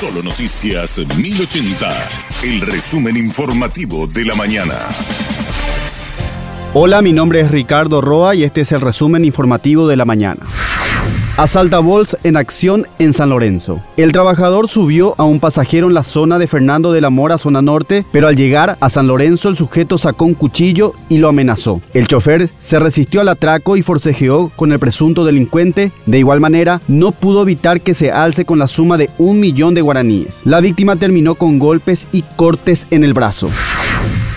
Solo Noticias 1080, el resumen informativo de la mañana. Hola, mi nombre es Ricardo Roa y este es el resumen informativo de la mañana. Asaltabols en acción en San Lorenzo. El trabajador subió a un pasajero en la zona de Fernando de la Mora, zona norte, pero al llegar a San Lorenzo el sujeto sacó un cuchillo y lo amenazó. El chofer se resistió al atraco y forcejeó con el presunto delincuente. De igual manera, no pudo evitar que se alce con la suma de un millón de guaraníes. La víctima terminó con golpes y cortes en el brazo.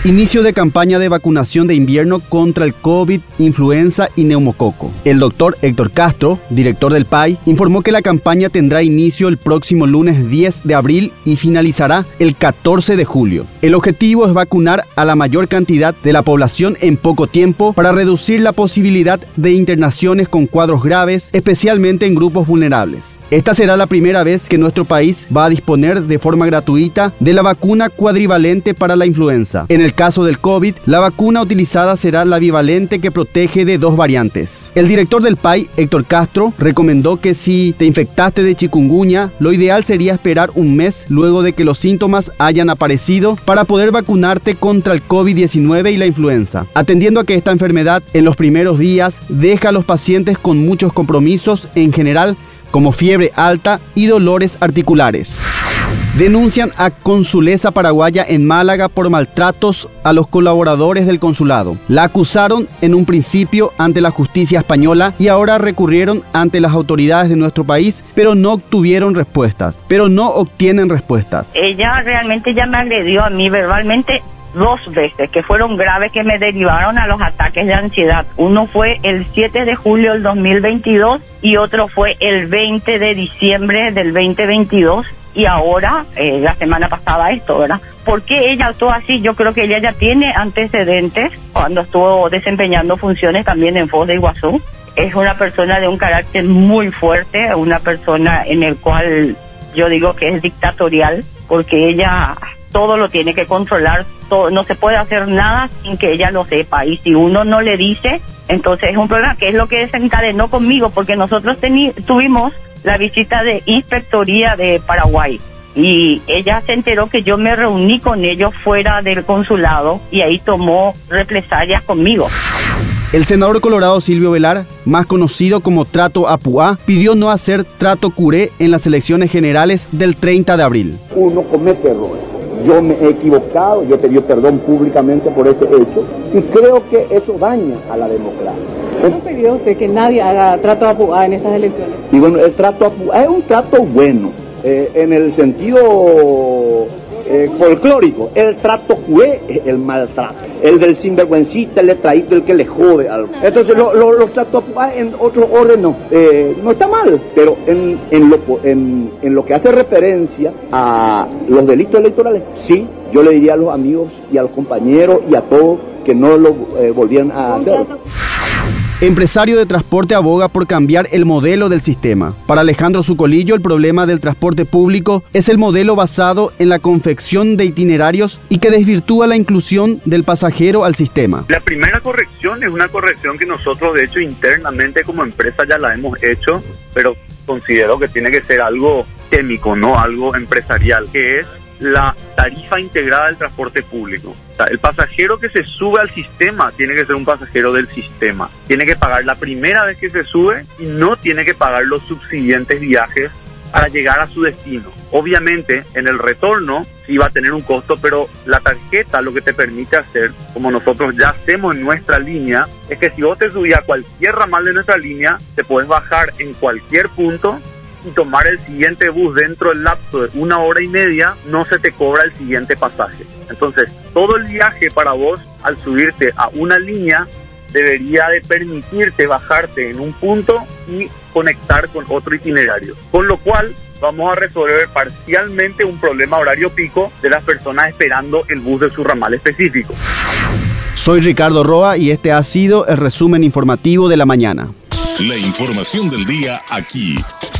Inicio de campaña de vacunación de invierno contra el COVID, influenza y neumococo. El doctor Héctor Castro, director del PAI, informó que la campaña tendrá inicio el próximo lunes 10 de abril y finalizará el 14 de julio. El objetivo es vacunar a la mayor cantidad de la población en poco tiempo para reducir la posibilidad de internaciones con cuadros graves, especialmente en grupos vulnerables. Esta será la primera vez que nuestro país va a disponer de forma gratuita de la vacuna cuadrivalente para la influenza. En el caso del COVID, la vacuna utilizada será la bivalente que protege de dos variantes. El director del PAI, Héctor Castro, recomendó que si te infectaste de chikungunya, lo ideal sería esperar un mes luego de que los síntomas hayan aparecido para poder vacunarte contra el COVID-19 y la influenza, atendiendo a que esta enfermedad en los primeros días deja a los pacientes con muchos compromisos en general como fiebre alta y dolores articulares. Denuncian a Consulesa Paraguaya en Málaga por maltratos a los colaboradores del consulado. La acusaron en un principio ante la justicia española y ahora recurrieron ante las autoridades de nuestro país, pero no obtuvieron respuestas. Pero no obtienen respuestas. Ella realmente ya me agredió a mí verbalmente dos veces que fueron graves que me derivaron a los ataques de ansiedad. Uno fue el 7 de julio del 2022 y otro fue el 20 de diciembre del 2022 y ahora, eh, la semana pasada esto, ¿verdad? ¿Por qué ella actuó así? Yo creo que ella ya tiene antecedentes cuando estuvo desempeñando funciones también en Foz de Iguazú. Es una persona de un carácter muy fuerte, una persona en el cual yo digo que es dictatorial, porque ella todo lo tiene que controlar, no se puede hacer nada sin que ella lo sepa. Y si uno no le dice, entonces es un problema que es lo que desencadenó conmigo, porque nosotros tuvimos la visita de inspectoría de Paraguay y ella se enteró que yo me reuní con ellos fuera del consulado y ahí tomó represalias conmigo. El senador colorado Silvio Velar, más conocido como Trato Apuá, pidió no hacer trato curé en las elecciones generales del 30 de abril. Uno comete errores. Yo me he equivocado, yo he pedido perdón públicamente por ese hecho y creo que eso daña a la democracia. ¿No pidió usted que nadie haga trato a en estas elecciones? Y bueno, el trato a es un trato bueno, eh, en el sentido eh, folclórico. El trato cué es el maltrato. El del sinvergüencita, el letraído, el que le jode algo. Entonces, los tratos en otro orden no. Eh, no está mal, pero en, en, lo, en, en lo que hace referencia a los delitos electorales, sí, yo le diría a los amigos y a los compañeros y a todos que no lo volvieran a hacer. Empresario de transporte aboga por cambiar el modelo del sistema. Para Alejandro Zucolillo, el problema del transporte público es el modelo basado en la confección de itinerarios y que desvirtúa la inclusión del pasajero al sistema. La primera corrección es una corrección que nosotros, de hecho, internamente como empresa ya la hemos hecho, pero considero que tiene que ser algo técnico, no algo empresarial, que es la tarifa integrada del transporte público. el pasajero que se sube al sistema tiene que ser un pasajero del sistema. Tiene que pagar la primera vez que se sube y no tiene que pagar los subsiguientes viajes para llegar a su destino. Obviamente, en el retorno sí va a tener un costo, pero la tarjeta lo que te permite hacer, como nosotros ya hacemos en nuestra línea, es que si vos te subís a cualquier ramal de nuestra línea, te puedes bajar en cualquier punto y tomar el siguiente bus dentro del lapso de una hora y media, no se te cobra el siguiente pasaje. Entonces, todo el viaje para vos, al subirte a una línea, debería de permitirte bajarte en un punto y conectar con otro itinerario. Con lo cual, vamos a resolver parcialmente un problema horario pico de las personas esperando el bus de su ramal específico. Soy Ricardo Roa y este ha sido el resumen informativo de la mañana. La información del día aquí